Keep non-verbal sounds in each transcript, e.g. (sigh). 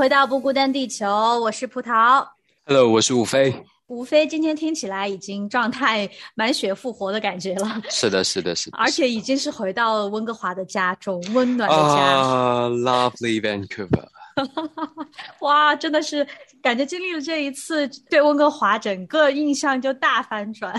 回到不孤单地球，我是葡萄。Hello，我是吴飞。吴飞今天听起来已经状态满血复活的感觉了。是的，是的，是的。而且已经是回到了温哥华的家中，温暖的家。啊，Lovely Vancouver。(laughs) 哇，真的是感觉经历了这一次，对温哥华整个印象就大反转。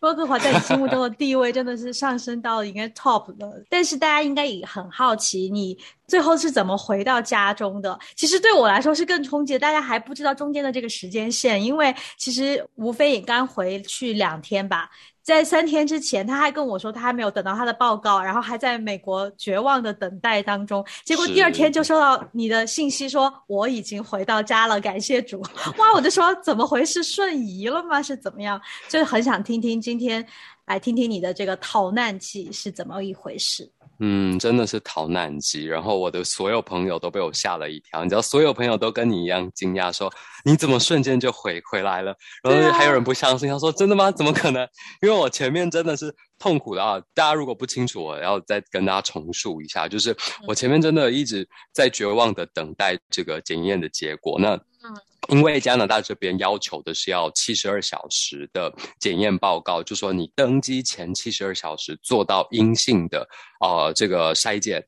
温哥华在你心目中的地位真的是上升到应该 top 的。但是大家应该也很好奇，你最后是怎么回到家中的？其实对我来说是更冲击，大家还不知道中间的这个时间线，因为其实吴非也刚回去两天吧。在三天之前，他还跟我说他还没有等到他的报告，然后还在美国绝望的等待当中。结果第二天就收到你的信息说我已经回到家了，感谢主！(laughs) 哇，我就说怎么回事？瞬移了吗？是怎么样？就是很想听听今天，来听听你的这个逃难记是怎么一回事。嗯，真的是逃难机。然后我的所有朋友都被我吓了一跳。你知道，所有朋友都跟你一样惊讶，说你怎么瞬间就回回来了？然后还有人不相信，他说真的吗？怎么可能？因为我前面真的是痛苦的啊！大家如果不清楚，我要再跟大家重述一下，就是我前面真的一直在绝望的等待这个检验的结果。那因为加拿大这边要求的是要七十二小时的检验报告，就说你登机前七十二小时做到阴性的呃这个筛检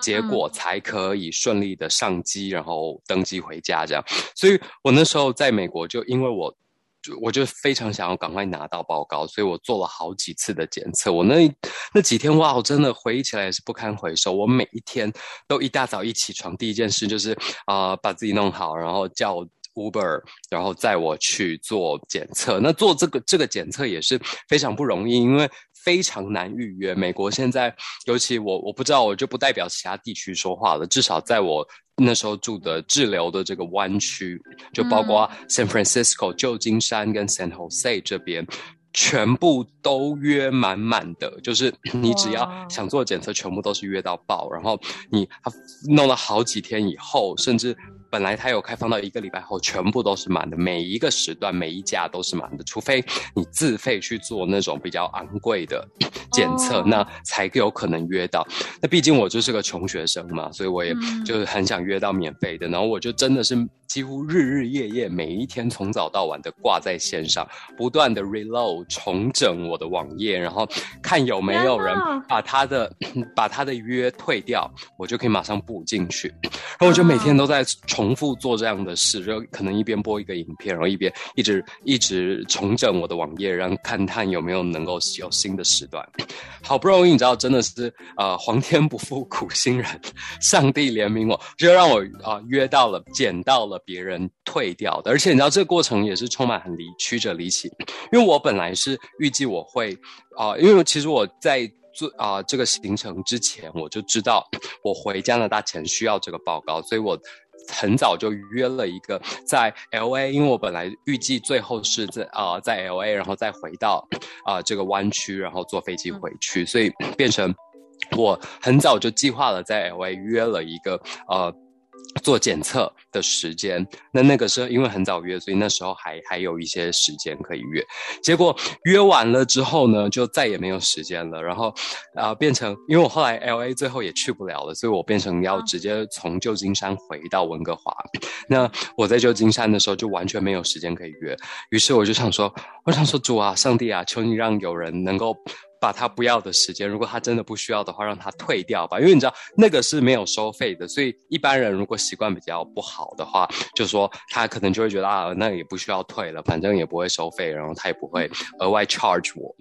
结果，才可以顺利的上机，然后登机回家这样。所以我那时候在美国，就因为我就我就非常想要赶快拿到报告，所以我做了好几次的检测。我那那几天哇，我真的回忆起来也是不堪回首。我每一天都一大早一起床，第一件事就是啊把自己弄好，然后叫。Uber，然后载我去做检测。那做这个这个检测也是非常不容易，因为非常难预约。美国现在，尤其我我不知道，我就不代表其他地区说话了。至少在我那时候住的滞留的这个湾区，就包括 San Francisco、旧金山跟 San Jose 这边，全部都约满满的。就是你只要想做检测，全部都是约到爆。然后你弄了好几天以后，甚至。本来它有开放到一个礼拜后，全部都是满的，每一个时段每一家都是满的，除非你自费去做那种比较昂贵的检测，那才有可能约到。那毕竟我就是个穷学生嘛，所以我也就是很想约到免费的。然后我就真的是几乎日日夜夜，每一天从早到晚的挂在线上，不断的 reload 重整我的网页，然后看有没有人把他的把他的约退掉，我就可以马上补进去。然后我就每天都在重。重复做这样的事，就可能一边播一个影片，然后一边一直一直重整我的网页，让看看有没有能够有新的时段。好不容易，你知道，真的是呃，皇天不负苦心人，上帝怜悯我，就让我啊约到了，捡到了别人退掉的。而且你知道，这个过程也是充满很离曲折离奇，因为我本来是预计我会啊，因为其实我在。做啊，这个行程之前我就知道，我回加拿大前需要这个报告，所以我很早就约了一个在 L A，因为我本来预计最后是在啊在 L A，然后再回到啊这个湾区，然后坐飞机回去，所以变成我很早就计划了在 L A 约了一个呃。做检测的时间，那那个时候因为很早约，所以那时候还还有一些时间可以约。结果约完了之后呢，就再也没有时间了。然后啊，变成因为我后来 L A 最后也去不了了，所以我变成要直接从旧金山回到温哥华。那我在旧金山的时候就完全没有时间可以约，于是我就想说，我想说主啊，上帝啊，求你让有人能够。把他不要的时间，如果他真的不需要的话，让他退掉吧。因为你知道那个是没有收费的，所以一般人如果习惯比较不好的话，就说他可能就会觉得啊，那也不需要退了，反正也不会收费，然后他也不会额外 charge 我。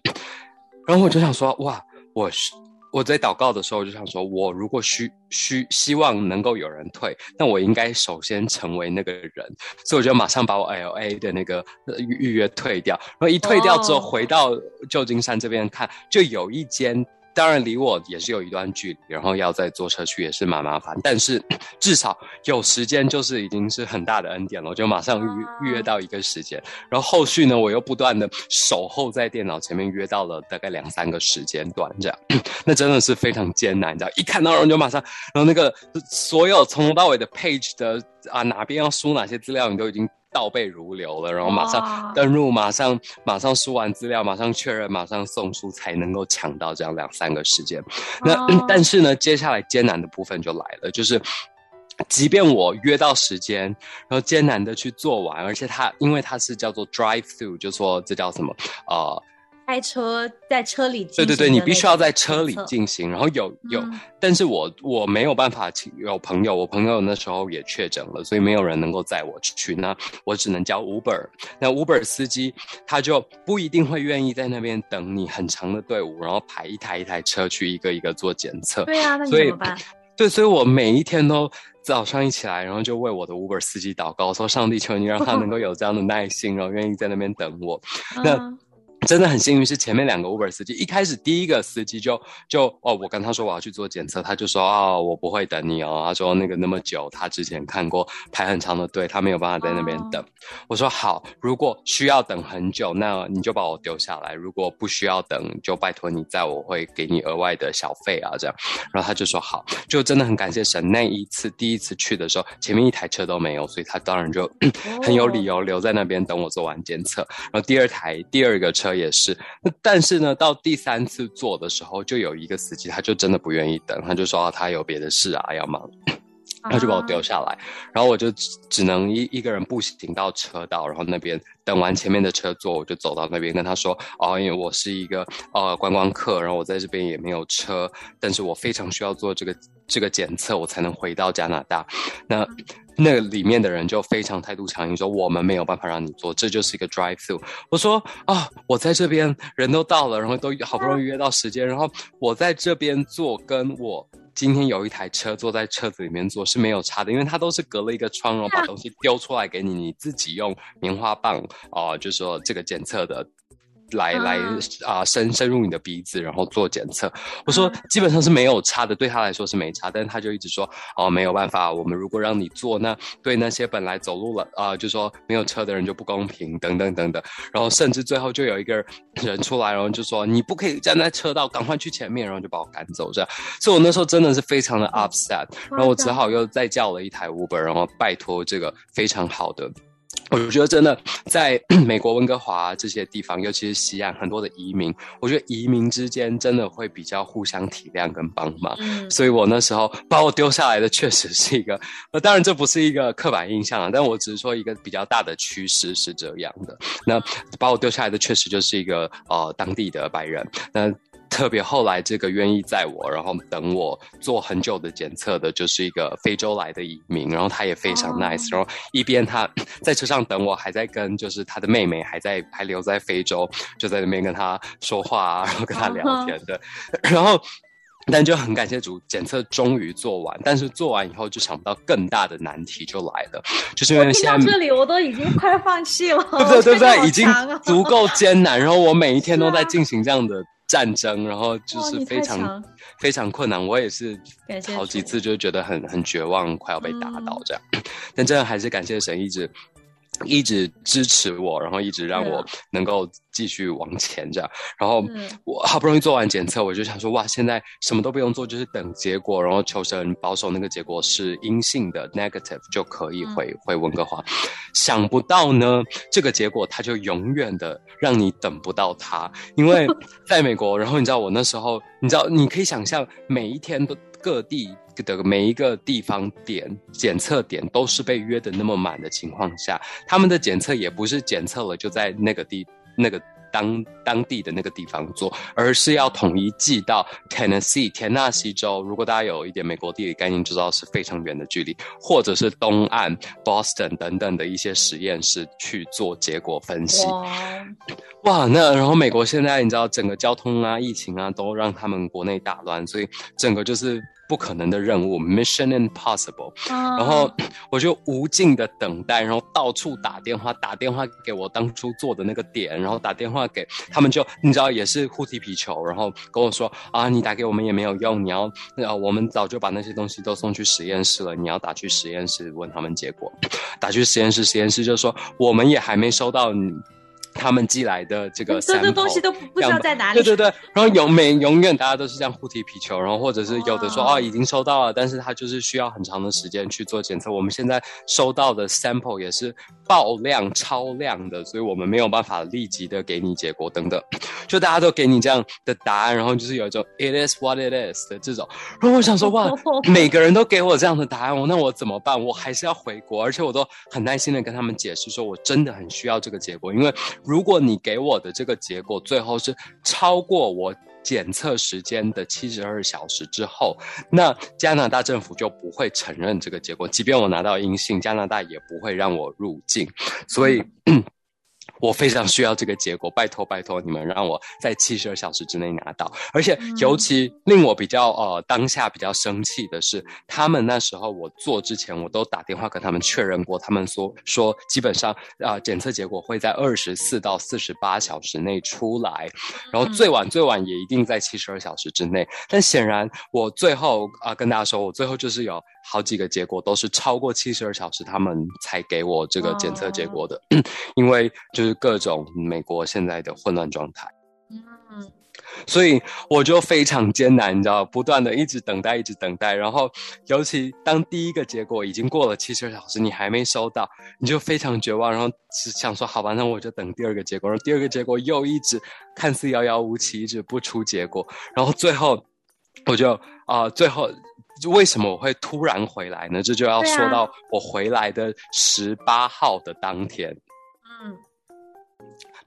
然后我就想说，哇，我是。我在祷告的时候就想说，我如果需需希望能够有人退，那我应该首先成为那个人，所以我就马上把我 L A 的那个预约退掉，然后一退掉之后回到旧金山这边看，就有一间。当然离我也是有一段距离，然后要再坐车去也是蛮麻烦。但是 (clears throat) 至少有时间，就是已经是很大的恩典了。我就马上预预约到一个时间，然后后续呢，我又不断的守候在电脑前面，约到了大概两三个时间段这样。(clears throat) 那真的是非常艰难，你知道，一看到人就马上，然后那个所有从头到尾的 page 的啊哪边要输哪些资料，你都已经。倒背如流了，然后马上登录，马上马上输完资料，马上确认，马上送出，才能够抢到这样两三个时间。那 (clears throat) 但是呢，接下来艰难的部分就来了，就是即便我约到时间，然后艰难的去做完，而且它因为它是叫做 drive through，就说这叫什么呃。开车在车里，对对对，你必须要在车里进行。然后有有，但是我我没有办法请有朋友，我朋友那时候也确诊了，所以没有人能够载我去。那我只能叫 Uber。那 Uber 司机他就不一定会愿意在那边等你很长的队伍，然后排一台一台车去一个一个做检测。对啊，那你怎么办？对，所以我每一天都早上一起来，然后就为我的 Uber 司机祷告，说上帝求你让他 (laughs) 能够有这样的耐心，然后愿意在那边等我。那。真的很幸运，是前面两个 Uber 司机。一开始第一个司机就就哦，我跟他说我要去做检测，他就说哦，我不会等你哦。他说那个那么久，他之前看过排很长的队，他没有办法在那边等。我说好，如果需要等很久，那你就把我丢下来；如果不需要等，就拜托你在，我会给你额外的小费啊，这样。然后他就说好，就真的很感谢神。那一次第一次去的时候，前面一台车都没有，所以他当然就 (coughs) 很有理由留在那边等我做完检测。然后第二台第二个车。也是，但是呢，到第三次做的时候，就有一个司机，他就真的不愿意等，他就说他有别的事啊要忙，他就把我丢下来，然后我就只能一一个人步行到车道，然后那边等完前面的车坐，我就走到那边跟他说，哦，因为我是一个呃观光客，然后我在这边也没有车，但是我非常需要做这个这个检测，我才能回到加拿大，那。那里面的人就非常态度强硬，说我们没有办法让你做，这就是一个 drive through。我说啊，我在这边人都到了，然后都好不容易约到时间，然后我在这边做，跟我今天有一台车坐在车子里面做是没有差的，因为它都是隔了一个窗，然后把东西丢出来给你，你自己用棉花棒啊，就说这个检测的。来来啊，深深入你的鼻子，然后做检测。我说基本上是没有差的，对他来说是没差，但是他就一直说哦没有办法，我们如果让你做，那对那些本来走路了啊，就说没有车的人就不公平，等等等等。然后甚至最后就有一个人出来，然后就说你不可以站在车道，赶快去前面，然后就把我赶走这样。所以我那时候真的是非常的 upset，然后我只好又再叫了一台 Uber，然后拜托这个非常好的。我觉得真的，在 (clears throat) 美国温哥华这些地方，尤其是西岸，很多的移民，我觉得移民之间真的会比较互相体谅跟帮忙。所以我那时候把我丢下来的，确实是一个，呃，当然这不是一个刻板印象啊，但我只是说一个比较大的趋势是这样的。那把我丢下来的，确实就是一个呃当地的白人。那特别后来这个愿意载我，然后等我做很久的检测的，就是一个非洲来的移民，然后他也非常 nice，然后一边他在车上等我，还在跟就是他的妹妹还在还留在非洲，就在那边跟他说话啊，然后跟他聊天的，然后但就很感谢主，检测终于做完，但是做完以后就想不到更大的难题就来了，就是因为现在这里我都已经快放弃了，对 (laughs) 不对？对不对？(laughs) 已经足够艰难，然后我每一天都在进行这样的。战争，然后就是非常非常困难。我也是好几次就觉得很很绝望，快要被打倒这样。(coughs) 但真的还是感谢神，一直一直支持我，然后一直让我能够继续往前这样。然后我好不容易做完检测，我就想说哇，现在什么都不用做，就是等结果，然后求神保守那个结果是阴性的 （negative） 就可以回回温哥华。想不到呢，这个结果它就永远的。让你等不到它，因为 (laughs) 在美国，然后你知道我那时候，你知道你可以想象，每一天都各地的每一个地方点检测点都是被约的那么满的情况下，他们的检测也不是检测了就在那个地那个当当地的那个地方做，而是要统一寄到 Tennessee 田纳西州。如果大家有一点美国地理概念，就知道是非常远的距离，或者是东岸 Boston 等等的一些实验室去做结果分析。哇，那然后美国现在你知道整个交通啊、疫情啊，都让他们国内大乱，所以整个就是不可能的任务，Mission Impossible。然后我就无尽的等待，然后到处打电话，打电话给我当初做的那个点，然后打电话给他们，就你知道也是互踢皮球，然后跟我说啊，你打给我们也没有用，你要呃，我们早就把那些东西都送去实验室了，你要打去实验室问他们结果，打去实验室，实验室就说我们也还没收到你。他们寄来的这个，所有的东西都不知道在哪里。对对对，然后永每永远大家都是这样互踢皮球，然后或者是有的说哦已经收到了，但是他就是需要很长的时间去做检测。我们现在收到的 sample 也是爆量超量的，所以我们没有办法立即的给你结果等等。(coughs) 就大家都给你这样的答案，然后就是有一种 it is what it is 的这种。然后我想说哇，(laughs) 每个人都给我这样的答案，我那我怎么办？我还是要回国，而且我都很耐心的跟他们解释说，我真的很需要这个结果，因为。如果你给我的这个结果最后是超过我检测时间的七十二小时之后，那加拿大政府就不会承认这个结果，即便我拿到阴性，加拿大也不会让我入境，所以。我非常需要这个结果，拜托拜托你们让我在七十二小时之内拿到。而且尤其令我比较呃当下比较生气的是，他们那时候我做之前，我都打电话跟他们确认过，他们说说基本上啊检测结果会在二十四到四十八小时内出来，然后最晚最晚也一定在七十二小时之内。但显然我最后啊跟大家说，我最后就是有。好几个结果都是超过七十二小时，他们才给我这个检测结果的，(clears throat) 因为就是各种美国现在的混乱状态。嗯，所以我就非常艰难，你知道，不断的一直等待，一直等待。然后，尤其当第一个结果已经过了七十二小时，你还没收到，你就非常绝望。然后只想说，好吧，那我就等第二个结果。然后第二个结果又一直看似遥遥无期，一直不出结果。然后最后，我就啊，最后。为什么我会突然回来呢？这就要说到我回来的十八号的当天。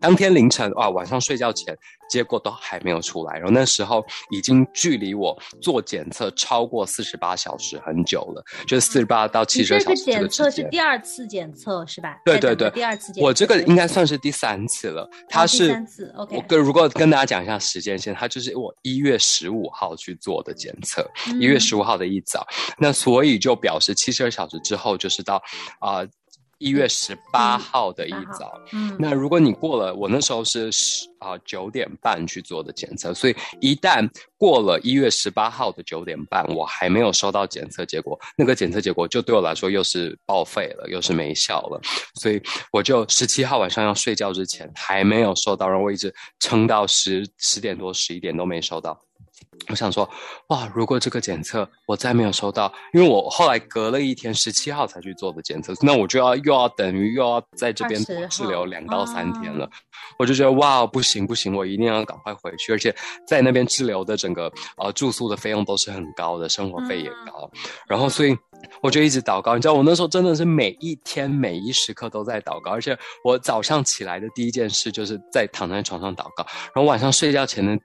嗯，当天凌晨啊，晚上睡觉前，结果都还没有出来。然后那时候已经距离我做检测超过四十八小时很久了，就是四十八到七十小时。这个检测是第二次检测是吧？对对对，第二次检测。我这个应该算是第三次了。它是三次。OK。我跟如果跟大家讲一下时间线，它就是我一月十五号去做的检测，一月十五号的一早。那所以就表示七十二小时之后就是到啊。一月十八号的一早，嗯，那如果你过了，我那时候是十啊九点半去做的检测，所以一旦过了一月十八号的九点半，我还没有收到检测结果，那个检测结果就对我来说又是报废了，又是没效了，所以我就十七号晚上要睡觉之前还没有收到，然后我一直撑到十十点多十一点都没收到。我想说，哇！如果这个检测我再没有收到，因为我后来隔了一天，十七号才去做的检测，那我就要又要等于又要在这边滞留两到三天了。我就觉得哇，不行不行，我一定要赶快回去，而且在那边滞留的整个呃住宿的费用都是很高的，生活费也高。然后所以我就一直祷告，你知道，我那时候真的是每一天每一时刻都在祷告，而且我早上起来的第一件事就是在躺在床上祷告，然后晚上睡觉前的。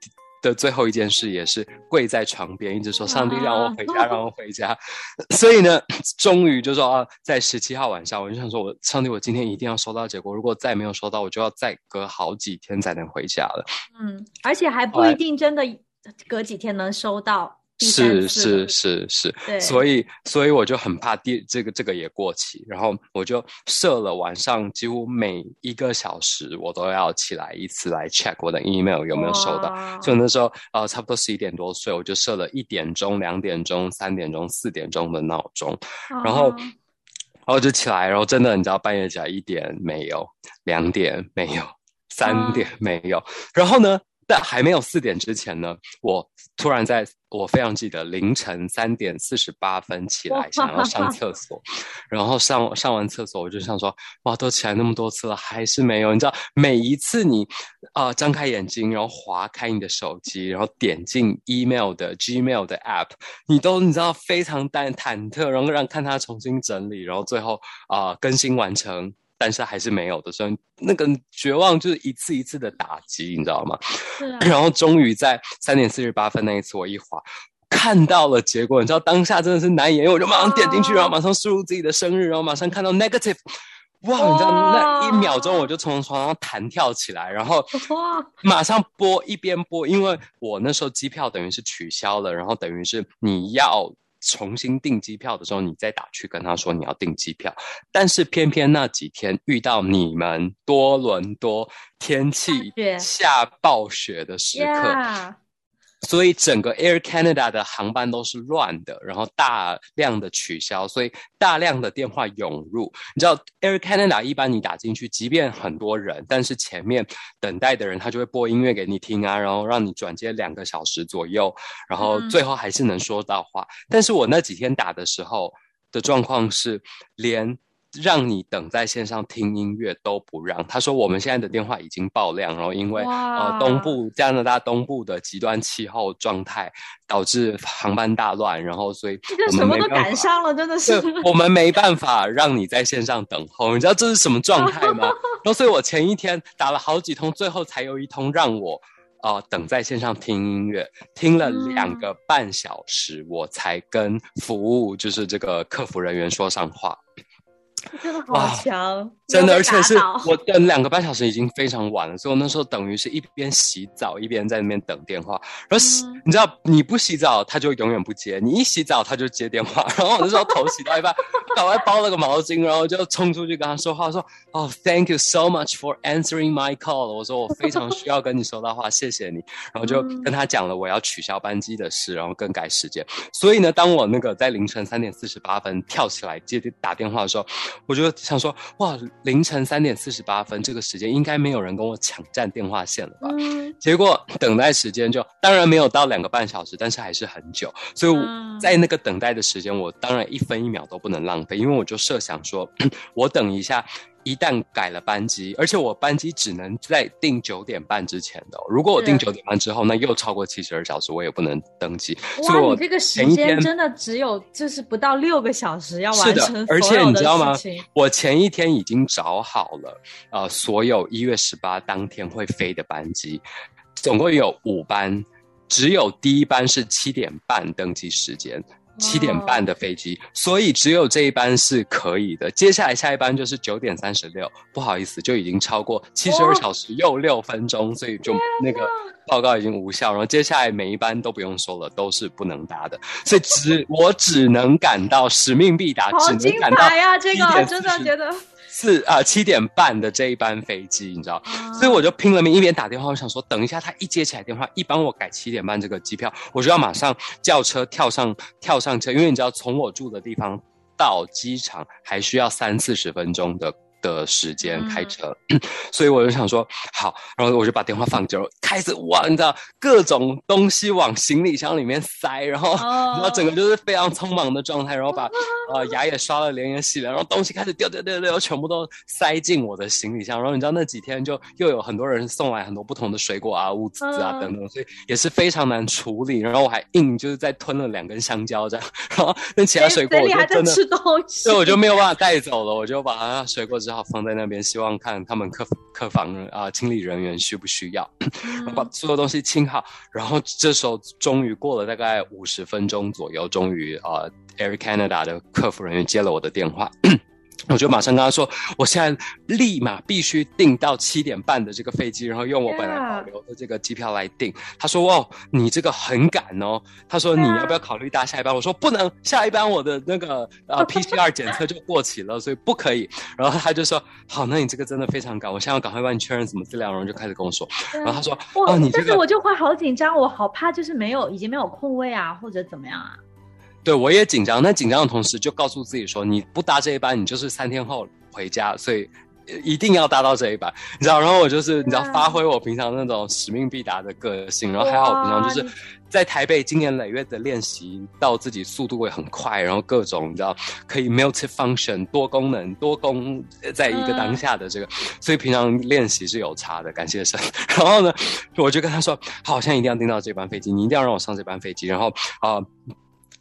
的最后一件事也是跪在床边，一直说：“上帝让我回家，让我回家。(laughs) ”所以呢，终于就说啊，在十七号晚上，我就想说：“我上帝，我今天一定要收到结果。如果再没有收到，我就要再隔好几天才能回家了。”嗯，而且还不一定真的隔几天能收到。是是是是，所以所以我就很怕第这个这个也过期，然后我就设了晚上几乎每一个小时我都要起来一次来 check 我的 email 有没有收到。就那时候呃差不多十一点多睡，我就设了一点钟、两点钟、三点钟、四点钟的闹钟，然后然后就起来，然后真的你知道半夜起来一点没有，两点没有，三点没有，然后呢？但还没有四点之前呢，我突然在我非常记得凌晨三点四十八分起来，想要上厕所，然后上上完厕所，我就想说，哇，都起来那么多次了，还是没有。你知道，每一次你啊张开眼睛，然后划开你的手机，然后点进 email 的 Gmail 的 app，你都你知道非常担忐忑，然后让看它重新整理，然后最后啊更新完成。但是还是没有的时候，那个绝望就是一次一次的打击，你知道吗？是啊，然后终于在三点四十八分那一次，我一滑。看到了结果，你知道当下真的是难言，我就马上点进去，然后马上输入自己的生日，然后马上看到 negative，哇！你知道那一秒钟我就从床上弹跳起来，然后哇，马上播一边播，因为我那时候机票等于是取消了，然后等于是你要重新订机票的时候，你再打去跟他说你要订机票，但是偏偏那几天遇到你们多伦多天气下暴雪的时刻。Yeah 所以整个 Air Canada 的航班都是乱的，然后大量的取消，所以大量的电话涌入。你知道 Air Canada 一般你打进去，即便很多人，但是前面等待的人他就会播音乐给你听啊，然后让你转接两个小时左右，然后嗯最后还是能说到话。但是我那几天打的时候的状况是，连让你等在线上听音乐都不让。他说我们现在的电话已经爆量，然后因为呃东部加拿大东部的极端气候状态导致航班大乱，然后所以这我什么都。赶上了，真的是。我们没办法让你在线上等候，你知道这是什么状态吗？(laughs) 然后，所以我前一天打了好几通，最后才有一通让我呃等在线上听音乐，听了两个半小时，我才跟服务就是这个客服人员说上话。(laughs) 真的哇好强，真的，而且是我等两个半小时已经非常晚了，所以我那时候等于是一边洗澡一边在那边等电话。然后洗，嗯你知道你不洗澡他就永远不接，你一洗澡他就接电话。然后我那时候头洗到一半，赶快包了个毛巾，然后就冲出去跟他说话，说：“哦、t h a n k you so much for answering my call。”我说我非常需要跟你说到话，(laughs) 谢谢你。然后就嗯跟他讲了我要取消班机的事，然后更改时间。所以呢，当我那个在凌晨三点四十八分跳起来接打电话的时候，我就想说，哇，凌晨三点四十八分这个时间应该没有人跟我抢占电话线了吧？嗯，结果等待时间就当然没有到两个半小时，但是还是很久。所以在那个等待的时间，我当然一分一秒都不能浪费，因为我就设想说，我等一下。一旦改了班机，而且我班机只能在定九点半之前的哦、如果我定是九点半之后，那又超过七十二小时，我也不能登机。所哇，以我你这个时间真的只有就是不到六个小时要是的完成，而且所有的你知道吗？我前一天已经找好了，呃，所有一月十八当天会飞的班机，总共有五班，只有第一班是七点半登机时间。七点半的飞机，所以只有这一班是可以的。接下来下一班就是九点三十六，不好意思，就已经超过七十二小时又六分钟，所以就那个报告已经无效。然后接下来每一班都不用说了，都是不能搭的，所以只 (laughs) 我只能赶到使命必达，只能赶到彩呀、这个真的觉得，四啊七点半的这一班飞机，你知道，啊所以我就拼了命一边打电话，我想说等一下他一接起来电话，一帮我改七点半这个机票，我就要马上叫车跳上跳上车，因为你知道从我住的地方到机场还需要三四十分钟的。的时间嗯。开车，(clears throat) 所以我就想说好，然后我就把电话放着，开始哇，你知道各种东西往行李箱里面塞，然后、哦。(laughs) 然后整个就是非常匆忙的状态，然后把呃牙也刷了，脸也洗了，然后东西开始掉掉掉掉，全部都塞进我的行李箱。然后你知道那几天就又有很多人送来很多不同的水果啊、物资啊嗯。等等，所以也是非常难处理。然后我还硬就是在吞了两根香蕉这样，然后那其他水果我就真的吃东西，所以我就没有办法带走了，我就把它水果只好放在那边，希望看他们客客房啊、清理人员需不需要，把所有东西清好。然后这时候终于过了大概五十分钟左右，终于啊、Air Canada 的客服人员接了我的电话。我就马上跟他说，我现在立马必须订到七点半的这个飞机，然后用我本来保留的这个机票来订。他说：“哦，你这个很赶哦。”他说：“你要不要考虑搭下一班？”我说：“不能，下一班我的那个呃 PCR 检测就过期了，所以不可以。”然后他就说：“好，那你这个真的非常赶，我现在要赶快帮你确认什么资料。”然后就开始跟我说，然后他说：“我、哦，你这但是个我就会好紧张，我好怕就是没有已经没有空位啊，或者怎么样啊？对我也紧张，但紧张的同时就告诉自己说，你不搭这一班，你就是三天后回家，所以呃一定要搭到这一班，你知道？然后我就是你知道发挥我平常那种使命必达的个性，然后还好我平常就是在台北经年累月的练习，到自己速度会很快，然后各种你知道可以 multi function 多功能多功呃在一个当下的这个，所以平常练习是有差的，感谢神。(laughs) 然后呢，我就跟他说，好，我现在一定要订到这班飞机，你一定要让我上这班飞机，然后啊。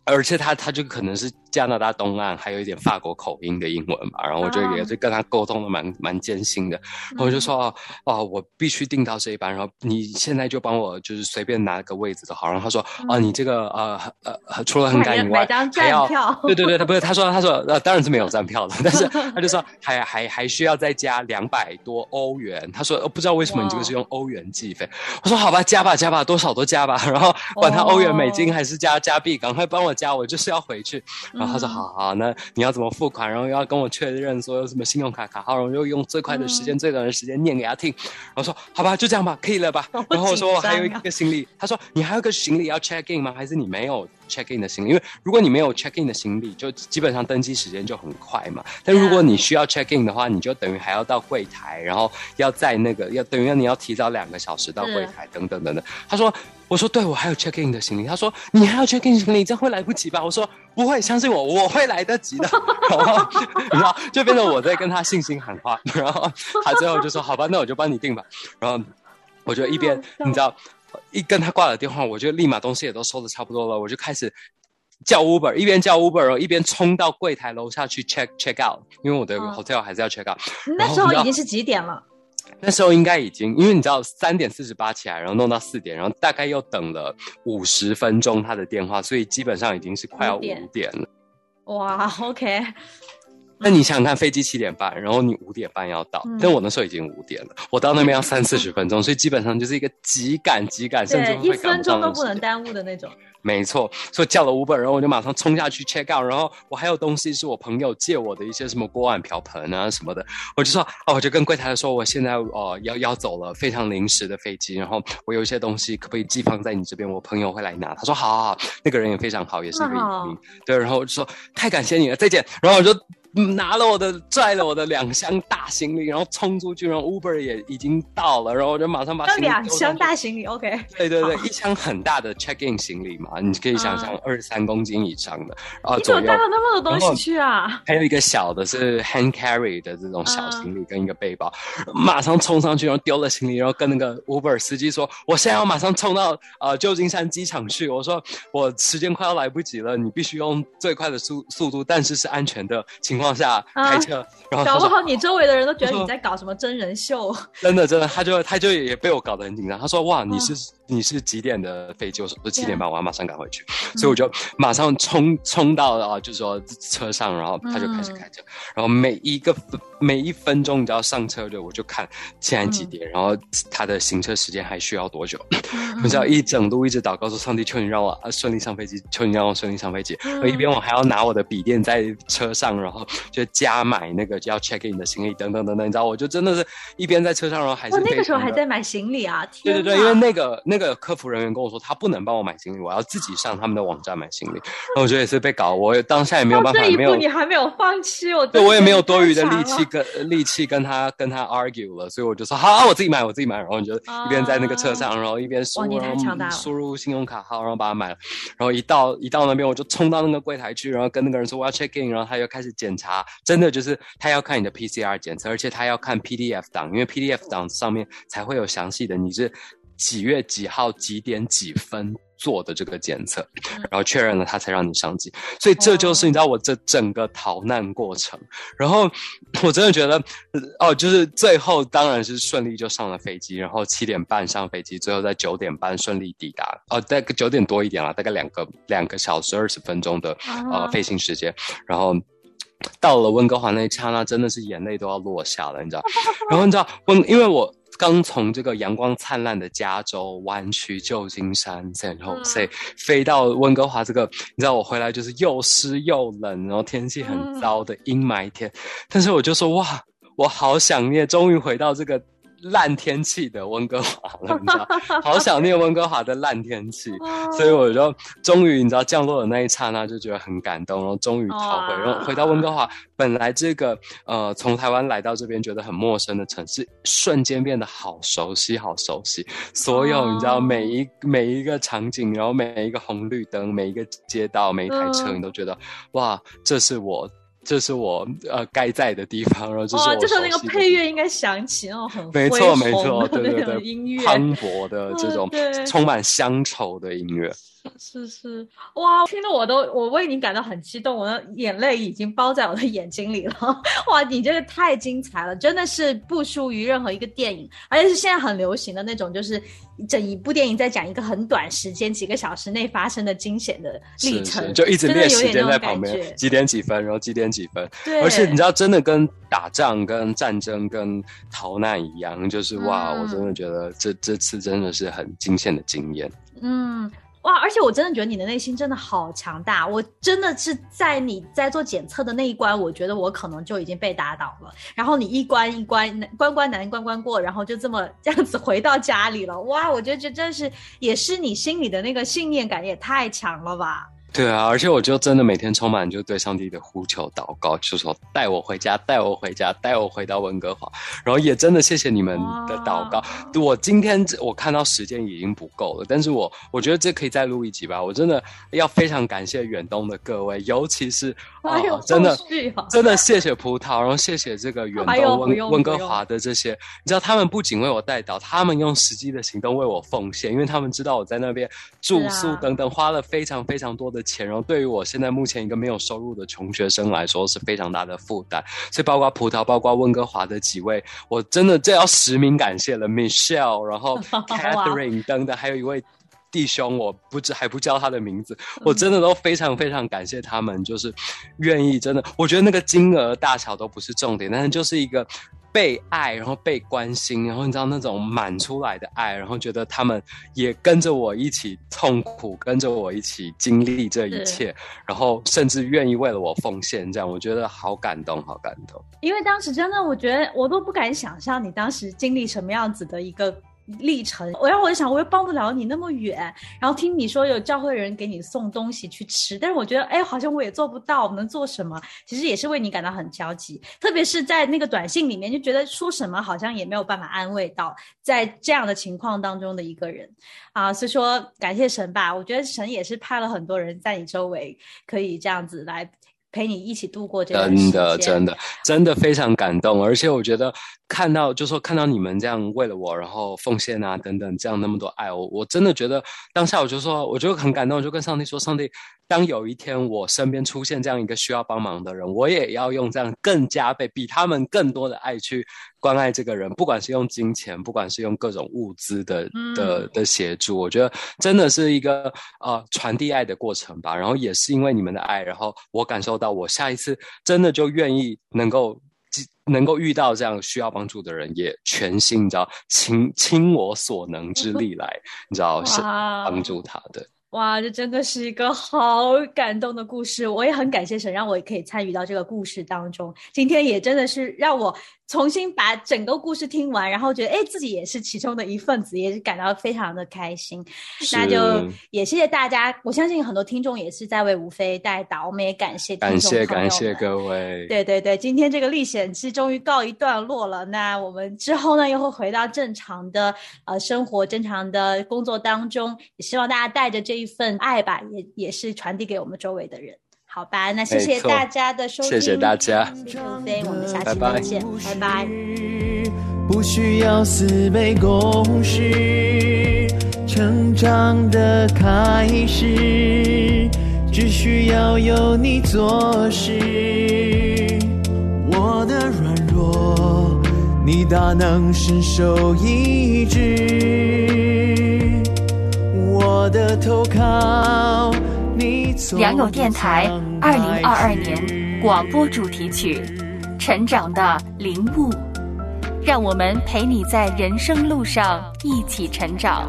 而且他他就可能是加拿大东岸，还有一点法国口音的英文嘛。然后我就也是跟他沟通的蛮蛮艰辛的。然后我就说哦哦，我必须订到这一班，然后你现在就帮我就是随便拿个位置都好。然后他说哦，你这个呃呃除了很赶以外，还要对对对，他不是他说他说呃当然是没有站票的，(laughs) 但是他就说还还还需要再加两百多欧元。他说不知道为什么你这个是用欧元计费。我说好吧，加吧加吧，多少都加吧。然后管他欧元、美金还是加加币，赶快帮我加，我就是要回去。然后他说好好，那你要怎么付款？然后要跟我确认说有什么信用卡卡号，然后又用最快的时间、最短的时间念给他听。然后说好吧，就这样吧，可以了吧？然后我说我还有一个行李。他说你还有个行李要 check in 吗？还是你没有 check in 的行李？因为如果你没有 check in 的行李，就基本上登机时间就很快嘛。但如果你需要 check in 的话，你就等于还要到柜台，然后要在那个要等于你要提早两个小时到柜台等等等等。他说。我说对，我还有 check in 的行李。他说你还要 check in 行李，这样会来不及吧？我说不会，相信我，我会来得及的。(laughs) 然后你知道，就变成我在跟他信心喊话。然后他最后就说好吧，那我就帮你订吧。然后我就一边你知道，一跟他挂了电话，我就立马东西也都收的差不多了，我就开始叫 Uber，一边叫 Uber，一边冲到柜台楼下去 check check out，因为我的 hotel 还是要 check out。那时候已经是几点了？那时候应该已经，因为你知道三点四十八起来，然后弄到四点，然后大概又等了五十分钟他的电话，所以基本上已经是快要五点了。哇，OK。那你想想看，飞机七点半，然后你五点半要到，但我那时候已经五点了，我到那边要三四十分钟，所以基本上就是一个急赶急赶，甚至一分钟都不能耽误的那种。没错，所以叫了五本，然后我就马上冲下去 check out，然后我还有东西是我朋友借我的一些什么锅碗瓢盆啊什么的，我就说哦，我就跟柜台的说，我现在哦要要走了，非常临时的飞机，然后我有一些东西可不可以寄放在你这边，我朋友会来拿。他说好好好，那个人也非常好，也是一个移民，对，然后我就说太感谢你了，再见，然后我就。拿了我的，拽了我的两箱大行李，然后冲出去，然后 Uber 也已经到了，然后我就马上把两箱大行李，OK，对对对，一箱很大的 check in 行李嘛，你可以想象二十三公斤以上的，你怎么带了那么多东西去啊？还有一个小的是 hand carry 的这种小行李跟一个背包，马上冲上去，然后丢了行李，然后跟那个 Uber 司机说，我现在要马上冲到呃旧金山机场去，我说我时间快要来不及了，你必须用最快的速速度，但是是安全的情况。往下开车，(laughs) 然后搞不好你周围的人都觉得你在搞什么真人秀。(laughs) 真的，真的，他就他就也被我搞得很紧张。他说：“哇，你是你是几点的飞机？”我说：“是七点半，我要马上赶回去。”所以我就马上冲冲到了，就是说车上，然后他就开始开车，然后每一个每一分钟，你知道上车的我就看现在几点，然后他的行车时间还需要多久？(laughs) 你知道一整路一直祷告说：“上帝，求你让我顺利上飞机，求你让我顺利上飞机。”我一边我还要拿我的笔电在车上，然后。就加买那个就要 check in 的行李等等等等，你知道，我就真的是一边在车上，然后还是那个时候还在买行李啊！对对对，因为那个那个客服人员跟我说，他不能帮我买行李，我要自己上他们的网站买行李。然后我觉得也是被搞，我当下也没有办法，没有你还没有放弃，我对我也没有多余的力气跟力气跟他跟他 argue 了，所以我就说好，我自己买，我自己买。然后你就一边在那个车上，然后一边输入输入信用卡号，然后把它买了。然后一到一到那边，我就冲到那个柜台去，然后跟那个人说我要 check in，然后他又开始检查，真的就是。是，他要看你的 PCR 检测，而且他要看 PDF 档，因为 PDF 档上面才会有详细的你是几月几号几点几分做的这个检测，然后确认了他才让你上机。所以这就是你知道我这整个逃难过程。然后我真的觉得，哦，就是最后当然是顺利就上了飞机，然后七点半上飞机，最后在九点半顺利抵达。哦，大概九点多一点了，大概两个两个小时二十分钟的呃飞行时间，然后。到了温哥华那一刹那，真的是眼泪都要落下了，你知道？(laughs) 然后你知道温，因为我刚从这个阳光灿烂的加州湾区旧金山，然后所以飞到温哥华这个，你知道我回来就是又湿又冷，然后天气很糟的阴霾天。但是我就说哇，我好想念，终于回到这个。烂天气的温哥华了，你知道，(laughs) 好想念温哥华的烂天气，所以我就终于你知道降落的那一刹那就觉得很感动，然后终于逃回，然后回到温哥华，本来这个呃从台湾来到这边觉得很陌生的城市，瞬间变得好熟悉，好熟悉，所有你知道每一每一个场景，然后每一个红绿灯，每一个街道，每一台车，你都觉得哇，这是我。这是我呃该在的地方，然后就是哇，我这时候那个配乐应该响起那种很没错没错，对对对，(laughs) 音乐，磅礴的这种嗯充满乡愁的音乐。是是，哇，听得我都我为你感到很激动，我的眼泪已经包在我的眼睛里了。(laughs) 哇，你这个太精彩了，真的是不输于任何一个电影，而且是现在很流行的那种，就是整一部电影在讲一个很短时间几个小时内发生的惊险的历程，是，就一直真的列时间在旁边。几点几分，然后几点几分。对，而且你知道，真的跟打仗、跟战争、跟逃难一样，就是哇，嗯我真的觉得这这次真的是很惊险的经验。嗯，哇！而且我真的觉得你的内心真的好强大，我真的是在你在做检测的那一关，我觉得我可能就已经被打倒了。然后你一关一关关关难关关过，然后就这么这样子回到家里了。哇！我觉得这真是也是你心里的那个信念感也太强了吧。对啊，而且我就真的每天充满就对上帝的呼求祷告，就说带我回家，带我回家，带我回到温哥华。然后也真的谢谢你们的祷告。我今天我看到时间已经不够了，但是我我觉得这可以再录一集吧。我真的要非常感谢远东的各位，尤其是啊、还有真的真的谢谢葡萄，然后谢谢这个远东温温哥华的这些，你知道他们不仅为我带导，他们用实际的行动为我奉献，因为他们知道我在那边住宿等等花了非常非常多的钱，然后对于我现在目前一个没有收入的穷学生来说是非常大的负担，所以包括葡萄，包括温哥华的几位，我真的这要实名感谢了，Michelle，然后 (laughs) Catherine 等等，还有一位。弟兄，我不知还不叫他的名字，我真的都非常非常感谢他们，就是愿意真的，我觉得那个金额大小都不是重点，但是就是一个被爱，然后被关心，然后你知道那种满出来的爱，然后觉得他们也跟着我一起痛苦，跟着我一起经历这一切，然后甚至愿意为了我奉献，这样我觉得好感动，好感动。因为当时真的，我觉得我都不敢想象你当时经历什么样子的一个历程。我然后我就想，我又帮不了你那么远，然后听你说有教会人给你送东西去吃，但是我觉得，哎，好像我也做不到，我能做什么？其实也是为你感到很焦急，特别是在那个短信里面，就觉得说什么好像也没有办法安慰到在这样的情况当中的一个人啊。所以说，感谢神吧，我觉得神也是派了很多人在你周围，可以这样子来。陪你一起度过这段时真，的真的真的非常感动，而且我觉得看到就说看到你们这样为了我，然后奉献啊等等，这样那么多爱，我我真的觉得当下我就说，我就很感动，就跟上帝说，上帝，当有一天我身边出现这样一个需要帮忙的人，我也要用这样更加倍、比他们更多的爱去关爱这个人，不管是用金钱，不管是用各种物资的的的协助，我觉得真的是一个呃传递爱的过程吧。然后也是因为你们的爱，然后我感受到我下一次真的就愿意能够。能够遇到这样需要帮助的人，也全心你知道倾倾我所能之力来，你知道是帮助他的。哇，这真的是一个好感动的故事，我也很感谢神让我也可以参与到这个故事当中。今天也真的是让我重新把整个故事听完，然后觉得哎自己也是其中的一份子，也是感到非常的开心。那就也谢谢大家，我相信很多听众也是在为吴飞带导，我们也感谢感谢感谢各位。对对对，今天这个历险记终于告一段落了，那我们之后呢又会回到正常的呃生活、正常的工作当中，也希望大家带着这一。份爱吧，也也是传递给我们周围的人，好吧？那谢谢大家的收听，谢谢大家，谢谢吴飞，我们下期再见，拜拜。不需要四倍公式，成长的开始，只需要有你做事。我的软弱，你大能伸手医治。我的投靠，你良友电台二零二二年广播主题曲《成长的领悟》，让我们陪你在人生路上一起成长。